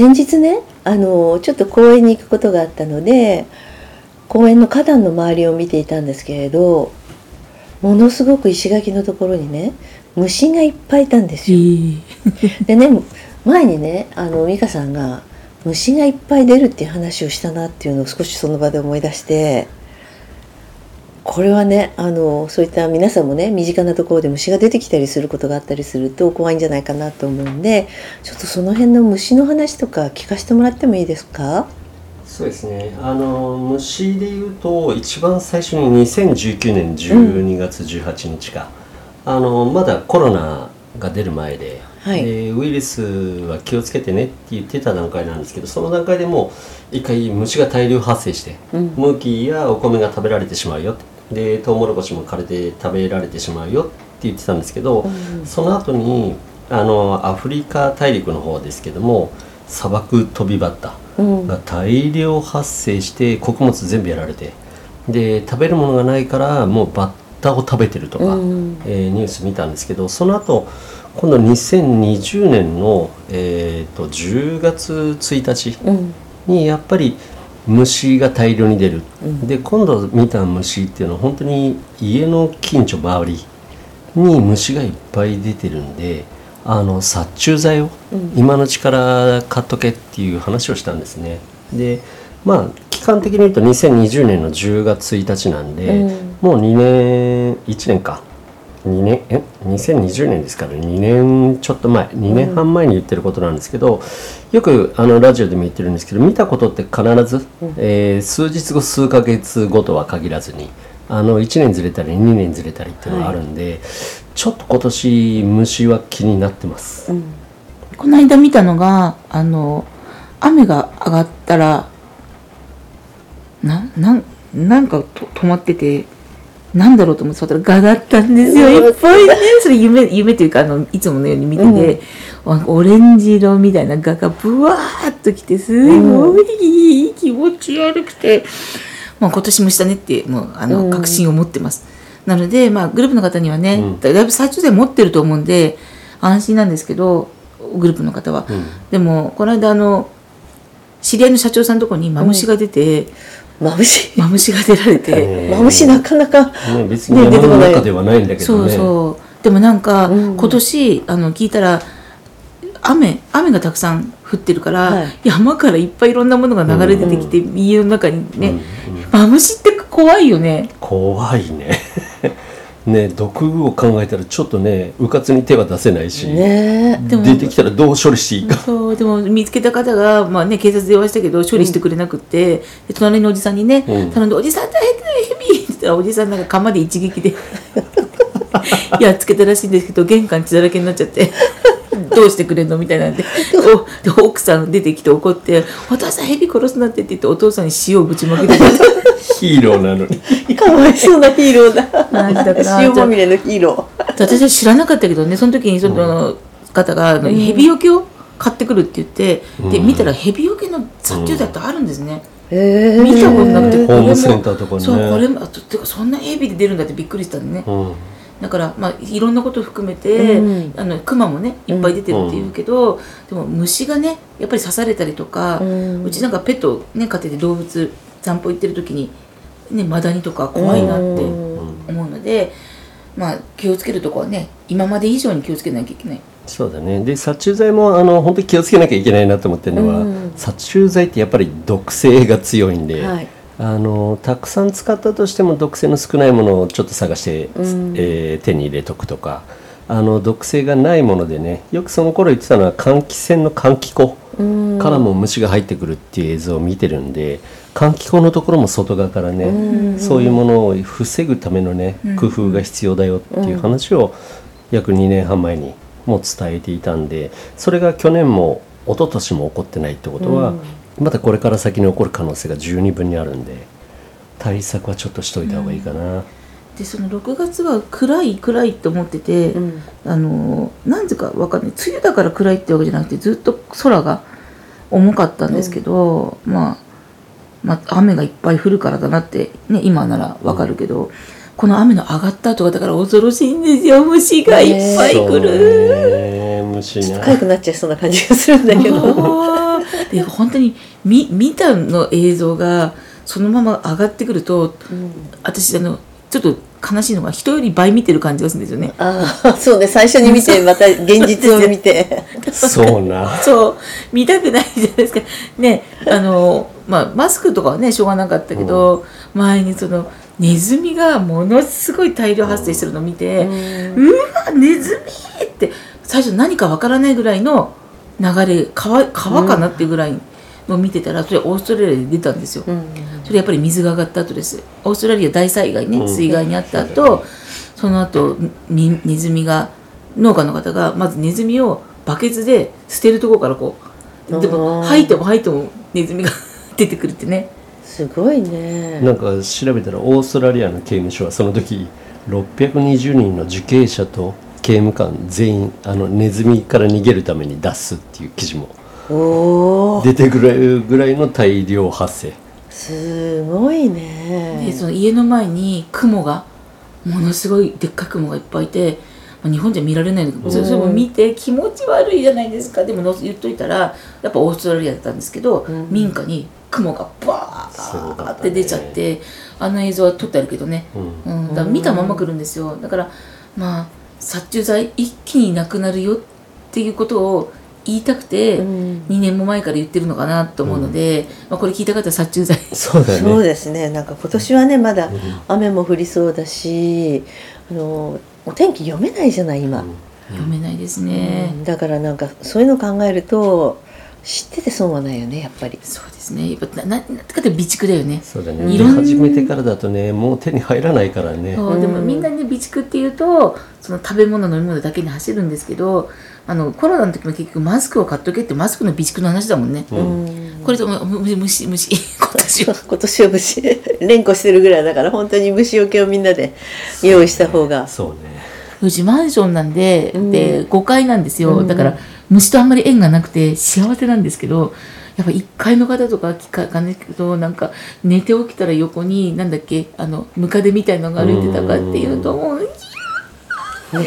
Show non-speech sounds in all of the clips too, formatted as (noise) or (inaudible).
先日ねあのちょっと公園に行くことがあったので公園の花壇の周りを見ていたんですけれどものすごく石垣のところにね虫がいっぱいいたんですよ。(laughs) でね前にねあの美香さんが虫がいっぱい出るっていう話をしたなっていうのを少しその場で思い出してこれはねあのそういった皆さんもね身近なところで虫が出てきたりすることがあったりすると怖いんじゃないかなと思うんでちょっとその辺の虫の話とか聞かせてもらってもいいですか？そうですね。あの虫でいうと一番最初に2019年12月18日か、うん、あのまだコロナが出る前ではい、でウイルスは気をつけてねって言ってた段階なんですけどその段階でもう一回虫が大量発生して、うん、麦やお米が食べられてしまうよでトウモロコシも枯れて食べられてしまうよって言ってたんですけど、うん、その後にあのアフリカ大陸の方ですけども砂漠飛びバッタが大量発生して穀物全部やられてで食べるものがないからもうバッタを食べてるとか、うん、えー、ニュース見たんですけどその後今度2020年の、えーと、10月1日にやっぱり虫が大量に出る、うん、で今度見た虫っていうのは本当に家の近所周りに虫がいっぱい出てるんであの殺虫剤を今のうちから買っとけっていう話をしたんですね。でまあ期間的に言うと2020年の10月1日なんで、うん、もう2年1年か2年え？2020年ですから2年ちょっと前。2年半前に言ってることなんですけど、よくあのラジオでも言ってるんですけど見たことって必ず、えー、数日後数ヶ月後とは限らずにあの1年ずれたり2年ずれたりっていうのがあるんで、はい、ちょっと今年虫は気になってます、うん、この間見たのがあの雨が上がったらなななんかと止まっててなんだろうと思ってたらガだったんですよ。いっぱいね。それ夢、夢というか、あの、いつものように見てて、うん、オレンジ色みたいなガがブワーっときて、すごいいい気持ち悪くて、まあ今年もしたねって、もう、あの、確信を持ってます。なので、まあグループの方にはね、うん、だいぶ最中で持ってると思うんで、安心なんですけど、グループの方は。うん、でも、この間、あの、知り合いの社長さんのところにマムシが出て、マムシマムシが出られてマムシなかなか、ね、別に山の中ではないんだけどね、そうそう。でもなんか、うん、今年あの聞いたら雨雨がたくさん降ってるから、はい、山からいっぱいいろんなものが流れ出てきて、うん、家の中にね、うん。うん、マムシって怖いよね。怖いねね毒を考えたらちょっとねうかつに手は出せないし、ね、出てきたらどう処理していいかそうでも見つけた方が、まあね、警察電話したけど処理してくれなくて、うん、隣のおじさんにね、うん、頼んで「おじさん大変だよヘビ!」って言ったらおじさんなんか釜で一撃で (laughs) やっつけたらしいんですけど玄関血だらけになっちゃって。どうしてくれんの？みたいなんでで奥さん出てきて怒って「お父さんヘビ殺すなって」って言ってお父さんに塩をぶちまけて。ヒーローなのに。かわいそうなヒーローだ。だから (laughs) 塩まみれのヒーロー。私は知らなかったけどねその時にその方が、うん、ヘビよけを買ってくるって言って、うん、で見たらヘビよけの殺虫剤ってあるんですね、うん、見たことなくてホームセンターとかね。そうこれてかそんなヘビで出るんだってびっくりしたんでね、うんだから、まあ、いろんなことを含めて、うん、あのクマもねいっぱい出てるっていうけど、うん、でも虫がねやっぱり刺されたりとか、うん、うちなんかペットね飼ってて動物散歩行ってる時にね、マダニとか怖いなって思うので、まあ、気をつけるとこはね今まで以上に気をつけなきゃいけない。そうだね。で殺虫剤もあの本当に気をつけなきゃいけないなと思ってるのは、うん、殺虫剤ってやっぱり毒性が強いんで、はい、あのたくさん使ったとしても毒性の少ないものをちょっと探して、うん、えー、手に入れとくとかあの毒性がないものでねよくその頃言ってたのは換気扇の換気口からも虫が入ってくるっていう映像を見てるんで換気口のところも外側からねそういうものを防ぐためのね工夫が必要だよっていう話を約2年半前にも伝えていたんでそれが去年も一昨年も起こってないってことはまたこれから先に起こる可能性が十二分にあるんで対策はちょっとしといた方がいいかな。でその6月は暗い暗いって思ってて、うん、あの何故か分かんない。梅雨だから暗いってわけじゃなくてずっと空が重かったんですけど、うん、まあ、まあ雨がいっぱい降るからだなって、ね、今なら分かるけど、うん、この雨の上がった後がだから恐ろしいんですよ。虫がいっぱい来る。虫ね、かゆくなっちゃいそうな感じがするんだけど (laughs) で本当に見見たの映像がそのまま上がってくると、私あのちょっと悲しいのが人より倍見てる感じがするんですよね。ああ、そうね。最初に見て、また現実を見て。そうな。そう。見たくないじゃないですか。ね、あの、まあ、マスクとかはね、しょうがなかったけど、うん、前にその、ネズミがものすごい大量発生してるのを見て、うん、うわ、ネズミって、最初何かわからないぐらいの流れ、川、川かなっていうぐらいの見てたら、それオーストラリアで出たんですよ。うんそれやっぱり水が上がった後です。オーストラリア大災害ね水害にあった後、その後にネズミが農家の方がまずネズミをバケツで捨てるところからこうでも吐いても吐いてもネズミが (laughs) 出てくるってね。すごいね。なんか調べたらオーストラリアの刑務所はその時620人の受刑者と刑務官全員あのネズミから逃げるために出すっていう記事も出てくるぐらいの大量発生。すごいね。でその家の前に雲がものすごいでっかい雲がいっぱいいて日本じゃ見られないんだけど、それも見て気持ち悪いじゃないですか。でも言っといたらやっぱオーストラリアだったんですけど、うん、民家に雲がバーって出ちゃって、ね、あの映像は撮ってあるけどね、うん、うん、だから見たまま来るんですよ。だからまあ殺虫剤一気になくなるよっていうことを言いたくて2年も前から言ってるのかなと思うので、うん、まあ、これ聞いた方は殺虫剤。そうだ、ね、そうですね。なんか今年はねまだ雨も降りそうだしあのお天気読めないじゃない今、うん、読めないですね、だからなんかそういうの考えると知ってて損はないよねやっぱり。そうですね。やっぱななんかって備蓄だよね。そうだね。いろん始めてからだとねもう手に入らないからね。そうでもみんなね備蓄っていうとその食べ物飲み物だけに走るんですけどあのコロナの時も結局マスクを買っとけってマスクの備蓄の話だもんね、うん、これとも虫虫 (laughs) 今年は。今年は虫。(laughs) 連呼してるぐらいだから本当に虫除けをみんなで用意した方が。そうね。うちマンションなんで、うん、で5階なんですよ、だから虫とあんまり縁がなくて幸せなんですけどやっぱ1階の方とか聞かないけどなんか寝て起きたら横になんだっけあのムカデみたいのが歩いてたかっていうともういや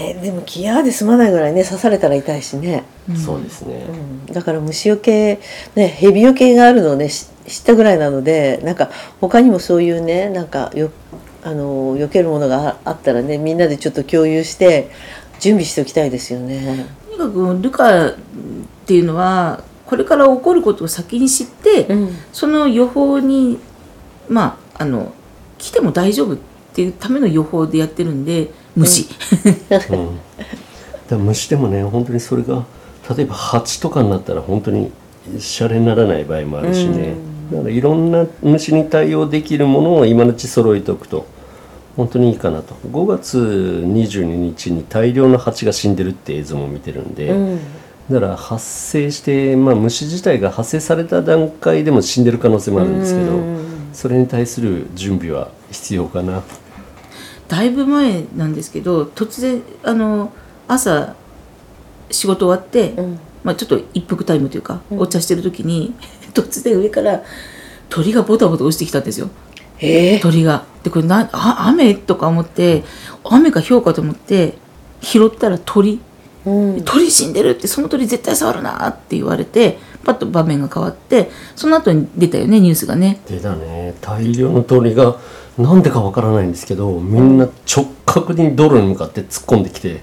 ね、でも気合で済まないぐらいね刺されたら痛いしね、うん、そうですね、うん、だから虫よけね蛇よけがあるのをね知ったぐらいなのでなんか他にもそういうねなんかよあの避けるものがあったらねみんなでちょっと共有して準備しておきたいですよね。とにかくルカっていうのはこれから起こることを先に知って、うん、その予報にまああの来ても大丈夫っていうための予報でやってるんで虫、うん、虫でもね本当にそれが例えば蜂とかになったら本当にシャレにならない場合もあるしね、だからいろんな虫に対応できるものを今のうち揃えておくと本当にいいかなと。5月22日に大量の蜂が死んでるって映像も見てるんで、うん、だから発生して、まあ、虫自体が発生された段階でも死んでる可能性もあるんですけど、それに対する準備は必要かな。だいぶ前なんですけど突然あの朝仕事終わって、うん、まあ、ちょっと一服タイムというか、うん、お茶してる時に (laughs) 突然上から鳥がボタボタ落ちてきたんですよ。えー、鳥が。でこれなあ雨とか思って雨か氷かと思って拾ったら鳥、うん、鳥死んでるってその鳥絶対触るなって言われてパッと場面が変わってその後に出たよねニュースがね。出たね。大量の鳥がなんでかわからないんですけどみんな直角に道路に向かって突っ込んできて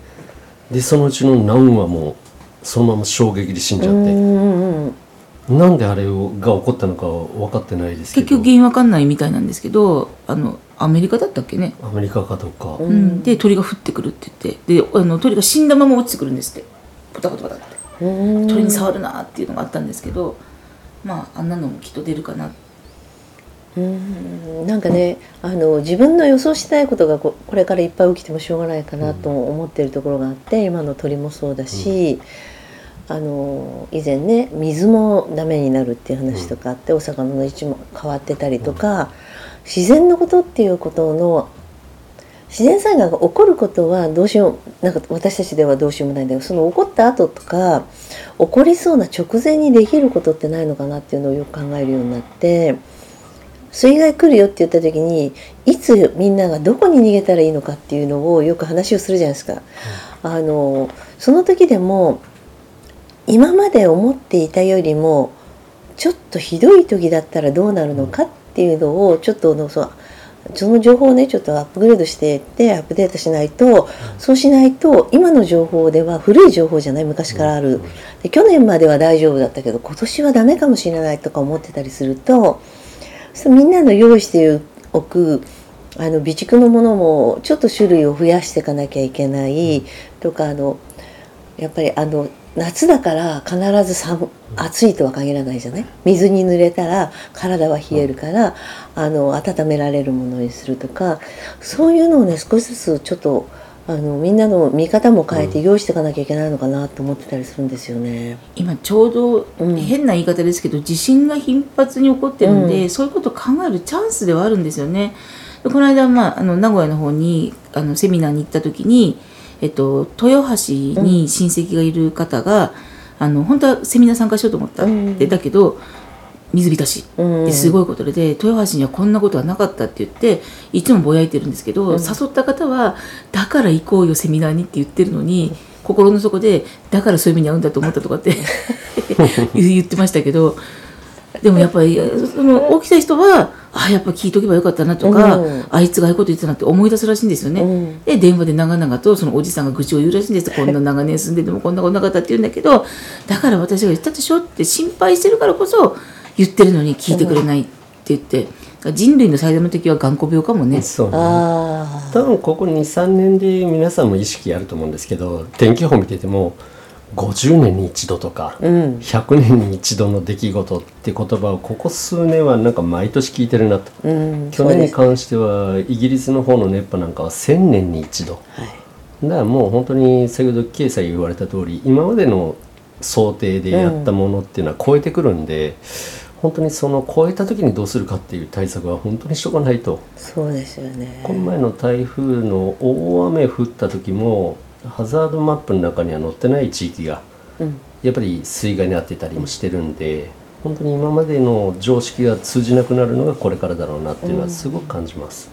でそのうちの何話もそのまま衝撃で死んじゃって、うんなんであれが起こったのかは分かってないですけど。結局原因わかんないみたいなんですけどあのアメリカだったっけね、アメリカかどうか、うん。うん、で鳥が降ってくるって言って。であの鳥が死んだまま落ちてくるんですって。ポタポタポタって。うん鳥に触るなっていうのがあったんですけどまああんなのもきっと出るかな。うん。なんかねあの自分の予想したいことがここれからいっぱい起きてもしょうがないかなと思ってるところがあって今の鳥もそうだし、あの以前ね水もダメになるっていう話とかあって、お魚の位置も変わってたりとか、自然のことっていうことの自然災害が起こることはどうしようなんか私たちではどうしようもないんだけどその起こった後とか起こりそうな直前にできることってないのかなっていうのをよく考えるようになって水害来るよって言った時にいつみんながどこに逃げたらいいのかっていうのをよく話をするじゃないですか。あのその時でも今まで思っていたよりもちょっとひどい時だったらどうなるのかっていうのをちょっとのそうその情報をねちょっとアップグレードしていってアップデートしないと、そうしないと今の情報では古い情報じゃない昔からある、で去年までは大丈夫だったけど今年はダメかもしれないとか思ってたりするとみんなの用意しておくあの備蓄のものもちょっと種類を増やしていかなきゃいけないとかあのやっぱりあの夏だから必ず寒暑いとは限らないじゃない？水に濡れたら体は冷えるからあの温められるものにするとかそういうのをね少しずつちょっとあのみんなの見方も変えて用意していかなきゃいけないのかなと思ってたりするんですよね。今ちょうどうん。変な言い方ですけど、地震が頻発に起こってるんで、うん。そういうことを考えるチャンスではあるんですよね。でこの間、まあ、あの名古屋の方にあのセミナーに行った時に、えっと、豊橋に親戚がいる方が、あの本当はセミナー参加しようと思った、うん。でだけど水浸し。すごいことでで豊橋にはこんなことはなかったって言っていつもぼやいてるんですけど、うん。誘った方はだから行こうよセミナーにって言ってるのに心の底でだからそういう目に遭うんだと思ったとかって (laughs) 言ってましたけどでもやっぱりその起きた人はあやっぱ聞いとけばよかったなとか、うん。あいつがああいうこと言ってたなって思い出すらしいんですよね。うん。で電話で長々とそのおじさんが愚痴を言うらしいんですこんな長年住んでてもこんなことなかったって言うんだけどだから私が言ったでしょって心配してるからこそ言ってるのに聞いてくれないって言って人類の最大の敵は頑固病かもね。そうね。あ多分ここ23年で皆さんも意識あると思うんですけど天気予報見てても50年に一度とか、あ、うん、100年に一度の出来事って言葉をここ数年はなんか毎年聞いてるなと。うん、去年に関してはイギリスの方の熱波なんかは1000年に一度。はい、だからもう本当に先ほどケイさん言われた通り今までの想定でやったものっていうのは超えてくるんで、本当にその超えた時にどうするかっていう対策は本当にしとかないと。そうですよね。この前の台風の大雨降った時もハザードマップの中には載ってない地域がうん、やっぱり水害に遭ってたりもしてるんで本当に今までの常識が通じなくなるのがこれからだろうなっていうのはすごく感じます。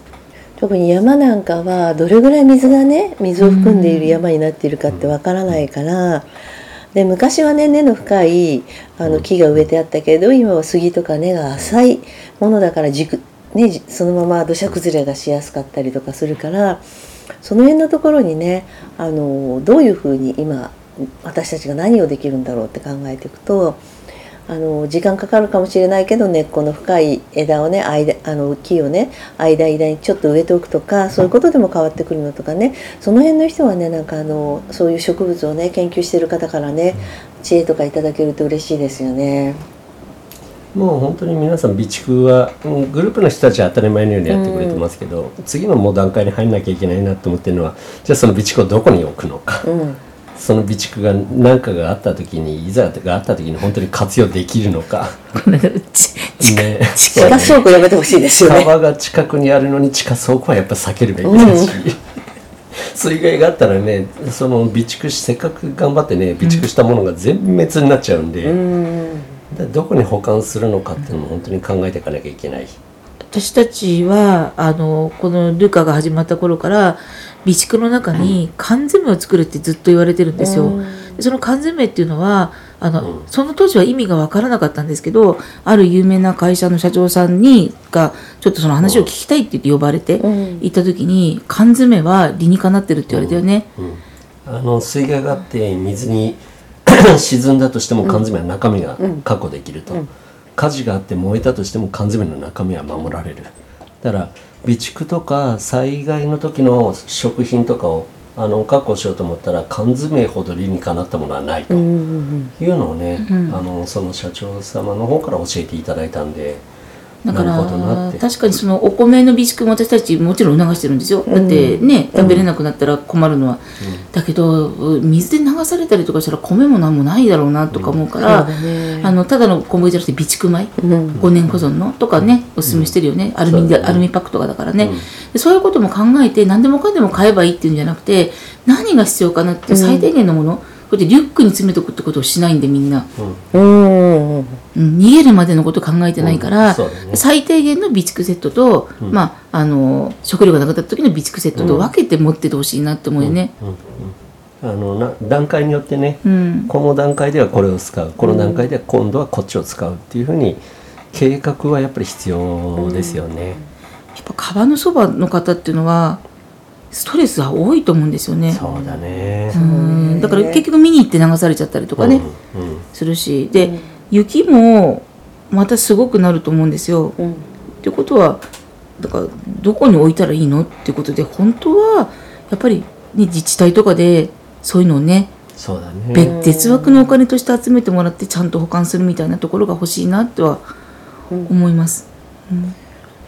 特に山なんかはどれぐらい水がね水を含んでいる山になっているかってわからないから、で昔はね根の深いあの木が植えてあったけど今は杉とか根が浅いものだから軸、ね、じそのまま土砂崩れがしやすかったりとかするからその辺のところにねあのどういうふうに今私たちが何をできるんだろうって考えていくとあの時間かかるかもしれないけど根っこの深い枝をね間あの木をね間間にちょっと植えておくとかそういうことでも変わってくるのとかねその辺の人はねなんかあのそういう植物をね研究してる方からね知恵とかいただけると嬉しいですよね。もう本当に皆さん備蓄はうんグループの人たちは当たり前のようにやってくれてますけど、次のもう段階に入んなきゃいけないなと思ってるのはじゃあその備蓄をどこに置くのか、うん。その備蓄が何かがあった時にいざがあった時に本当に活用できるのか。この間ち地下ね。地下倉庫やめてほしいですよね。川が近くにあるのに地下倉庫はやっぱ避けるべきだし、水害があったらねその備蓄しせっかく頑張ってね備蓄したものが全滅になっちゃうんで、うんでどこに保管するのかっていうのも本当に考えていかなきゃいけない。私たちはあのこのルカが始まった頃から備蓄の中に缶詰を作るってずっと言われてるんですよ。うんでその缶詰っていうのはあの、うんその当時は意味が分からなかったんですけどある有名な会社の社長さんにがちょっとその話を聞きたいって言って呼ばれてうん行った時に缶詰は理にかなってるって言われたよね。うんあの水害があって水に沈んだとしても缶詰の中身が確保できると、火事があって燃えたとしても缶詰の中身は守られる。だから備蓄とか災害の時の食品とかをあの確保しようと思ったら缶詰ほど理にかなったものはないと。いうのをね、あのその社長様の方から教えていただいたんで。だから確かにそのお米の備蓄も私たちもちろん促してるんですよ、だってね食べれなくなったら困るのは、うん、だけど水で流されたりとかしたら米も何もないだろうなとか思うから、うん。ね、あのただの小麦じゃなくて備蓄米、うん、5年保存のとかねおすすめしてるよね、アルミアルミパックとかだからね、でそういうことも考えて何でもかんでも買えばいいっていうんじゃなくて何が必要かなって最低限のもの、こうやってリュックに詰めとくってことをしないんでみんな、うん、うん、逃げるまでのこと考えてないから、うん。ね、最低限の備蓄セットと、うん、まああの食料がなかった時の備蓄セットと分けて持っててほしいなって思うよね。あのな段階によってね、この段階ではこれを使う。この段階では今度はこっちを使うっていうふうに計画はやっぱり必要ですよね。やっぱ川のそばの方っていうのはストレスは多いと思うんですよね。そうだね。うん。だから結局見に行って流されちゃったりとかね、うんうん、するし。で、うん、雪もまたすごくなると思うんですよ。うん、ってことはだからどこに置いたらいいのっていうことで本当はやっぱり、ね、自治体とかでそういうのをねそうだね。別枠のお金として集めてもらってちゃんと保管するみたいなところが欲しいなとは思います。うん。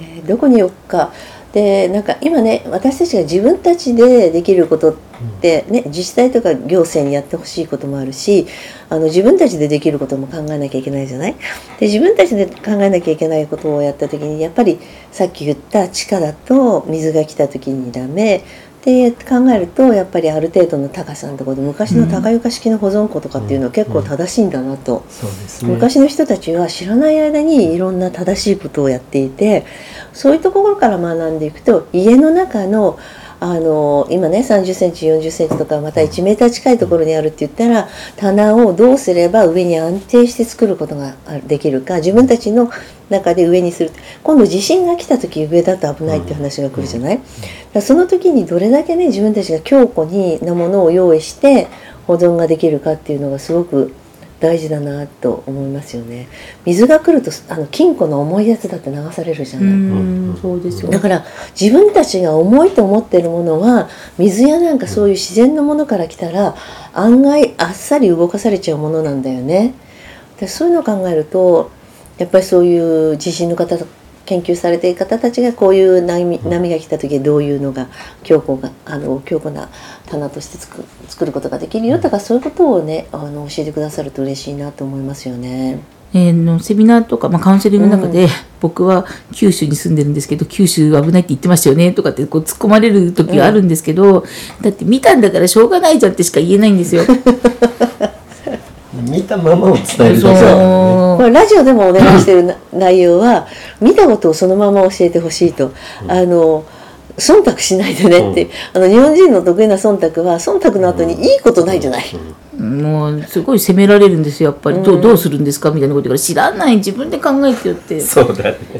えー、どこに置くかでなんか今ね私たちが自分たちでできることってね、自治体とか行政にやってほしいこともあるしあの自分たちでできることも考えなきゃいけないじゃない？で自分たちで考えなきゃいけないことをやった時にやっぱりさっき言った地下だと水が来た時にダメで考えるとやっぱりある程度の高さのところで昔の高床式の保存庫とかっていうのは結構正しいんだなと、昔の人たちは知らない間にいろんな正しいことをやっていてそういうところから学んでいくと家の中のあの今ね3 0センチ4 0センチとかまた1メーター近いところにあるって言ったら棚をどうすれば上に安定して作ることができるか自分たちの中で上にする。今度地震が来た時上だと危ないって話が来るじゃない、だその時にどれだけね自分たちが強固になものを用意して保存ができるかっていうのがすごく大事だなと思いますよね。水が来るとあの金庫の重いやつだって流されるじゃない。そうですよ。だから自分たちが重いと思ってるものは水やなんかそういう自然のものから来たら案外あっさり動かされちゃうものなんだよね。でそういうのを考えるとやっぱりそういう地震の方研究されている方たちがこういう波波が来た時どういうのが強固があの強固な棚として作作ることができるよとかそういうことをねあの教えてくださると嬉しいなと思いますよね。えー、のセミナーとか、まあ、カウンセリングの中で、うん、僕は九州に住んでるんですけど九州危ないって言ってましたよねとかってこう突っ込まれる時があるんですけど、うん、だって見たんだからしょうがないじゃんってしか言えないんですよ。(laughs) 見たままを伝えるとこれラジオでもお願いしてる内容は見たことをそのまま教えてほしいと。あの忖度しないでねって、うん、あの日本人の得意な忖度は忖度の後にいいことないじゃない。もうすごい責められるんですよやっぱり、うん、どうどうするんですかみたいなことから知らない自分で考えてよって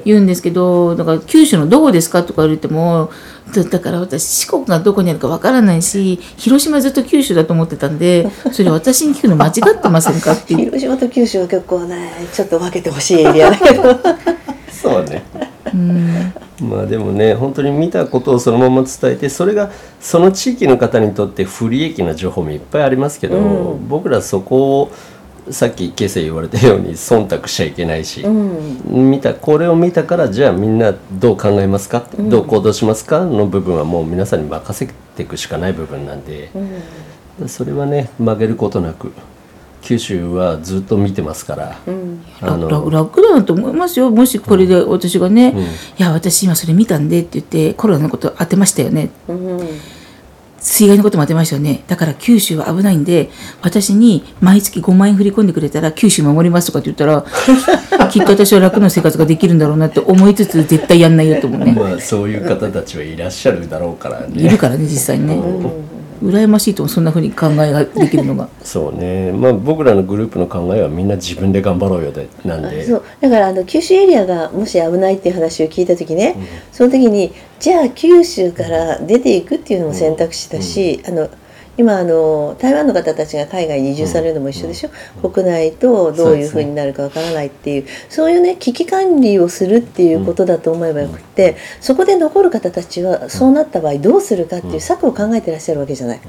言うんですけどだから九州のどこですかとか言われてもだから私四国がどこにあるかわからないし広島ずっと九州だと思ってたんでそれ私に聞くの間違ってませんかって (laughs) 広島と九州は結構ねちょっと分けてほしいエリアだけど。(laughs) そうね。うんまあでもね本当に見たことをそのまま伝えてそれがその地域の方にとって不利益な情報もいっぱいありますけど、うん、僕らそこをさっきケセ言われたように忖度しちゃいけないし、うん、見たこれを見たからじゃあみんなどう考えますか、うん、どう行動しますか？の部分はもう皆さんに任せていくしかない部分なんで、それはね曲げることなく。九州はずっと見てますから、うん、あの楽だなと思いますよ。もしこれで私がね「うん、いや私今それ見たんで」って言ってコロナのこと当てましたよね、うん、水害のことも当てましたよね。だから九州は危ないんで私に毎月5万円振り込んでくれたら九州守りますとかって言ったら (laughs) きっと私は楽な生活ができるんだろうなって思いつつ絶対やんないよと思うね。まあそういう方たちはいらっしゃるだろうからね。いるからね実際にね、羨ましいとそんなふうに考えができるのが。そうね。まあ僕らのグループの考えはみんな自分で頑張ろうよでなんで。そう。だからあの九州エリアがもし危ないっていう話を聞いた時ね、うん、その時にじゃあ九州から出ていくっていうのも選択肢だし、うん。うん、あの今あの台湾の方たちが海外に移住されるのも一緒でしょ、うん、国内とどういうふうになるかわからないっていうそういうね危機管理をするっていうことだと思えばよくて、そこで残る方たちはそうなった場合どうするかっていう策を考えてらっしゃるわけじゃない。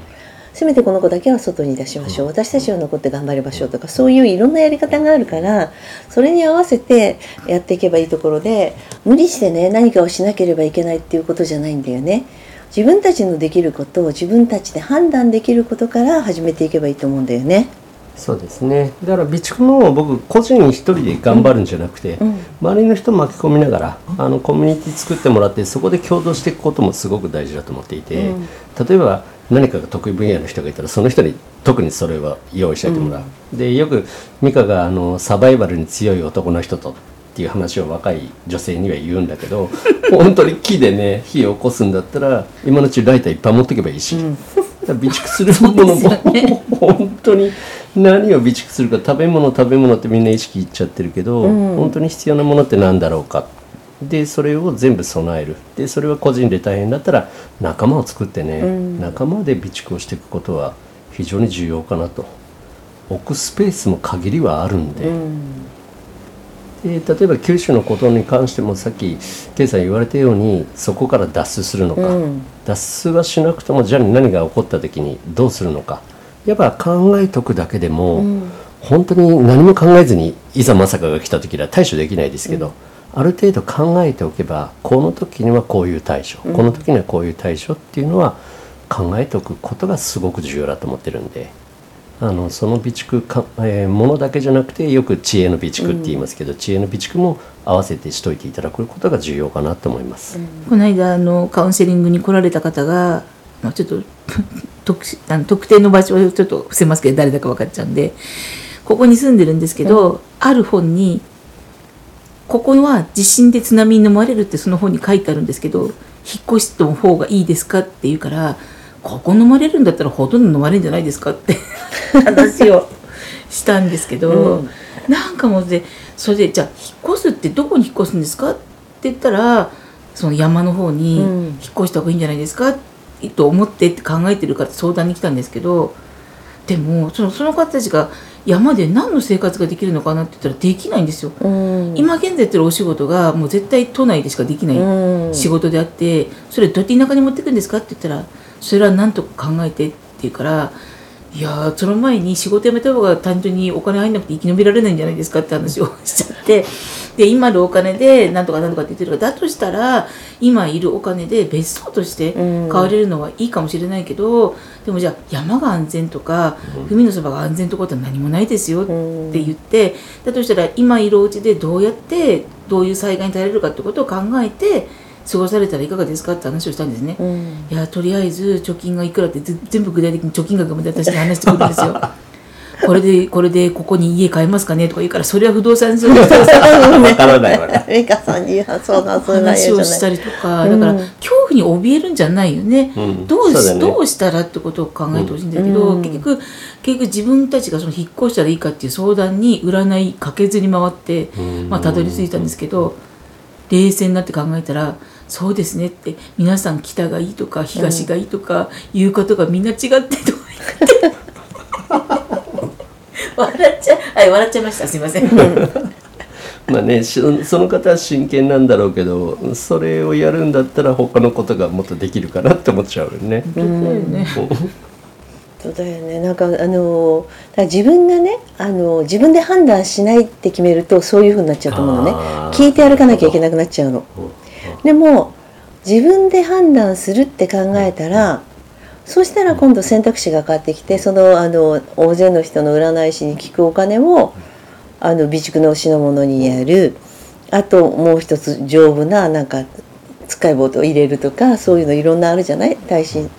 せめてこの子だけは外に出しましょう。私たちは残って頑張りましょうとかそういういろんなやり方があるからそれに合わせてやっていけばいいところで無理してね何かをしなければいけないっていうことじゃないんだよね。自分たちのできることを自分たちで判断できることから始めていけばいいと思うんだよね。そうですね。だから備蓄も僕個人一人で頑張るんじゃなくて、うん。周りの人巻き込みながらあのコミュニティ作ってもらってそこで共同していくこともすごく大事だと思っていて、うん、例えば何かが得意分野の人がいたらその人に特にそれは用意しておいてもらう、うん、でよく美香があのサバイバルに強い男の人とっていう話を若い女性には言うんだけど (laughs) 本当に木でね火を起こすんだったら今のうちライターいっぱい持っていけばいいし、うん、備蓄するものも、(laughs) ね、本当に何を備蓄するか食べ物食べ物ってみんな意識いっちゃってるけど、うん、本当に必要なものって何だろうか。でそれを全部備える。でそれは個人で大変だったら仲間を作ってね、うん、仲間で備蓄をしていくことは非常に重要かなと置くスペースも限りはあるんで。で例えば九州のことに関してもさっきケイさん言われたようにそこから脱出するのか、うん、脱出はしなくともじゃあ何が起こった時にどうするのか。やっぱ考えとくだけでも、うん、本当に何も考えずにいざまさかが来た時には対処できないですけど、うん、ある程度考えておけばこの時にはこういう対処、この時にはこういう対処っていうのは考えておくことがすごく重要だと思ってるんで。あのその備蓄か、えー、ものだけじゃなくてよく知恵の備蓄って言いますけど、うん、知恵の備蓄も合わせてしといていただくことが重要かなと思います。うん、この間あのカウンセリングに来られた方が、まあ、ちょっと (laughs) 特あの特定の場所をちょっと伏せますけど誰だか分かっちゃうんでここに住んでるんですけど、うん、ある本にここは地震で津波に飲まれるってその本に書いてあるんですけど引っ越しの方がいいですかって言うからここ飲まれるんだったらほとんど飲まれるんじゃないですかって (laughs) 話をしたんですけど、うん、なんかもうでそれでじゃあ引っ越すってどこに引っ越すんですかって言ったらその山の方に引っ越した方がいいんじゃないですか、と思ってって考えてるから相談に来たんですけどでもそのその方たちが山で何の生活ができるのかなって言ったらできないんですよ、うん、今現在やってるお仕事がもう絶対都内でしかできない仕事であってそれどうやって田舎に持っていくんですかって言ったらそれは何とか考えてって言うからいやその前に仕事辞めた方が単純にお金入んなくて生き延びられないんじゃないですかって話を (laughs) しちゃってで今のお金で何とか何とかって言ってるからだとしたら今いるお金で別荘として買われるのはいいかもしれないけど、うん、でもじゃあ山が安全とか、海のそばが安全とかって何もないですよって言って、だとしたら今いるお家でどうやってどういう災害に耐えれるかってことを考えて過ごされたらいかがですか？って話をしたんですね、うん、いやとりあえず貯金がいくらって全部具体的に貯金額まで私に話してくるんですよ。(laughs) これでこれでここに家買えますかね？とか言うからそれは不動産する人わからないわね。美香さんにそうなそう話をしたりとか、だから恐怖に怯えるんじゃないよね。うん、どうね、どうしたらってことを考えてほしいんだけど、うん、結局結局自分たちがその引っ越したらいいかっていう相談に占いかけずに回って、まあたどり着いたんですけど、冷静になって考えたら。そうですねって皆さん北がいいとか東がいいとか言うことがみんな違ってとか言って、笑っちゃはい笑っちゃいました。すいません。(laughs) まあねその方は真剣なんだろうけどそれをやるんだったら他のことがもっとできるかなって思っちゃうよね。うんそうだよね。なんかあの自分がねあの自分で判断しないって決めるとそういうふうになっちゃうと思うのね。聞いて歩かなきゃいけなくなっちゃうの。でも自分で判断するって考えたらそしたら今度選択肢が変わってきてそのあの大勢の人の占い師に聞くお金をあの備蓄の牛のものにやるあともう一つ丈夫ななんか使いボートを入れるとかそういうのいろんなあるじゃない？耐震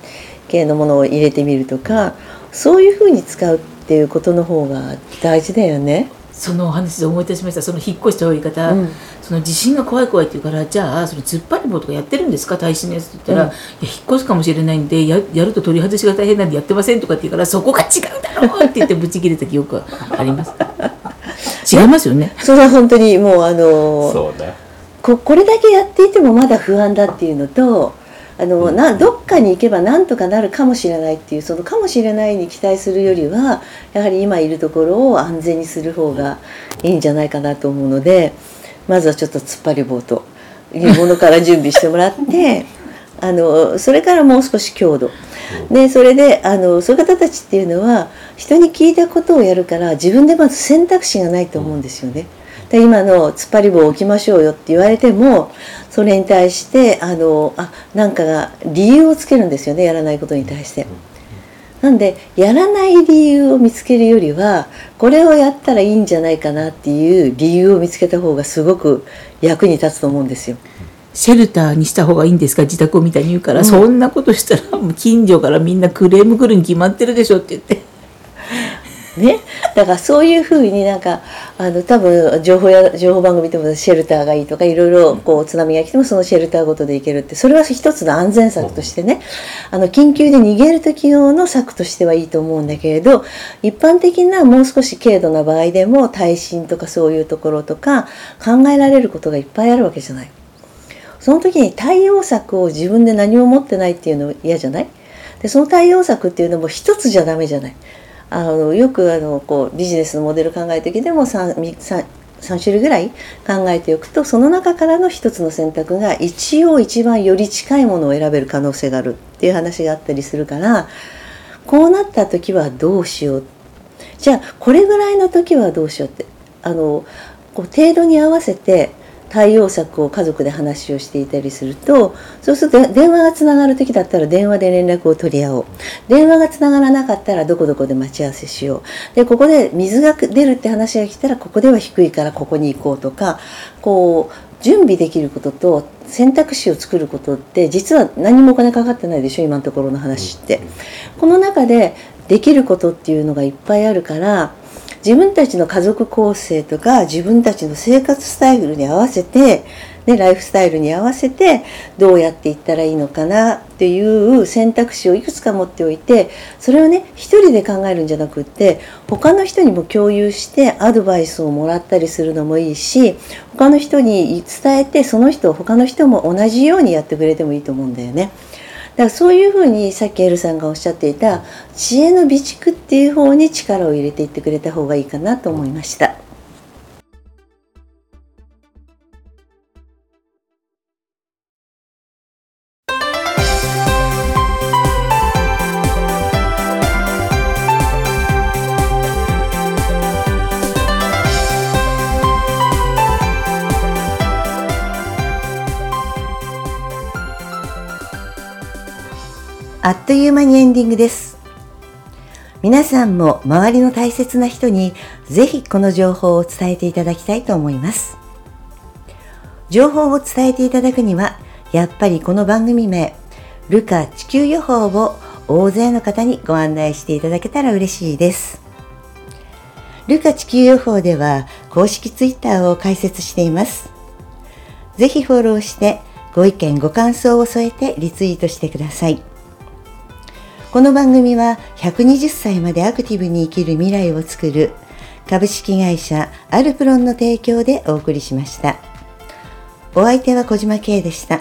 系のものを入れてみるとかそういうふうに使うっていうことの方が大事だよね。そのお話で思い出しました。その引っ越した方がいい方、うん、その地震が怖い怖いって言うからじゃあその突っ張り棒とかやってるんですか？耐震のやつって言ったら、うん、いや引っ越すかもしれないんでややると取り外しが大変なんでやってませんとかって言うからそこが違うだろうって言ってブチ切れた記憶があります。(laughs) 違いますよね。それは本当にもうあのそうね。ここれだけやっていてもまだ不安だっていうのとあのなどっかに行けばなんとかなるかもしれないっていうそのかもしれないに期待するよりはやはり今いるところを安全にする方がいいんじゃないかなと思うのでまずはちょっと突っ張り棒というものから準備してもらって (laughs) あのそれからもう少し強度。でそれであのそういう方たちっていうのは人に聞いたことをやるから自分でまず選択肢がないと思うんですよね。で今の突っ張り棒を置きましょうよって言われてもそれに対してあのあなんかが理由をつけるんですよねやらないことに対して。なんでやらない理由を見つけるよりはこれをやったらいいんじゃないかなっていう理由を見つけた方がすごく役に立つと思うんですよ。シェルターにした方がいいんですか自宅をみたいに言うから、うん、そんなことしたらもう近所からみんなクレーム来るに決まってるでしょって言って。ね、だからそういうふうになんかあの多分情報や情報番組でもシェルターがいいとかいろいろこう津波が来てもそのシェルターごとで行けるってそれは一つの安全策としてね。あの緊急で逃げる時用の策としてはいいと思うんだけれど一般的なもう少し軽度な場合でも耐震とかそういうところとか考えられることがいっぱいあるわけじゃない。その時に対応策を自分で何も持ってないっていうの嫌じゃない？でその対応策っていうのも一つじゃダメじゃない？あのよくあのこうビジネスのモデル考える時でも 3, 3, 3種類ぐらい考えておくとその中からの一つの選択が一応一番より近いものを選べる可能性があるっていう話があったりするからこうなった時はどうしよう。じゃあこれぐらいの時はどうしようって。あのこう程度に合わせて対応策を家族で話をしていたりするとそうすると電話がつながる時だったら電話で連絡を取り合おう電話がつながらなかったらどこどこで待ち合わせしようでここで水が出るって話が来たらここでは低いからここに行こうとかこう準備できることと選択肢を作ることって実は何もお金かかってないでしょ今のところの話って。この中でできることっていうのがいっぱいあるから自分たちの家族構成とか自分たちの生活スタイルに合わせて、ね、ライフスタイルに合わせてどうやっていったらいいのかなっていう選択肢をいくつか持っておいてそれをね一人で考えるんじゃなくって他の人にも共有してアドバイスをもらったりするのもいいし他の人に伝えてその人他の人も同じようにやってくれてもいいと思うんだよね。だからそういうふうにさっきエルさんがおっしゃっていた知恵の備蓄っていう方に力を入れていってくれた方がいいかなと思いました。あっという間にエンディングです。皆さんも周りの大切な人にぜひこの情報を伝えていただきたいと思います。情報を伝えていただくには、やっぱりこの番組名、ルカ地球予報を大勢の方にご案内していただけたら嬉しいです。ルカ地球予報では公式ツイッターを開設しています。ぜひフォローしてご意見ご感想を添えてリツイートしてください。この番組は120歳までアクティブに生きる未来をつくる株式会社アルプロンの提供でお送りしました。お相手は小島慶でした。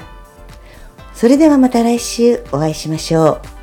それではまた来週お会いしましょう。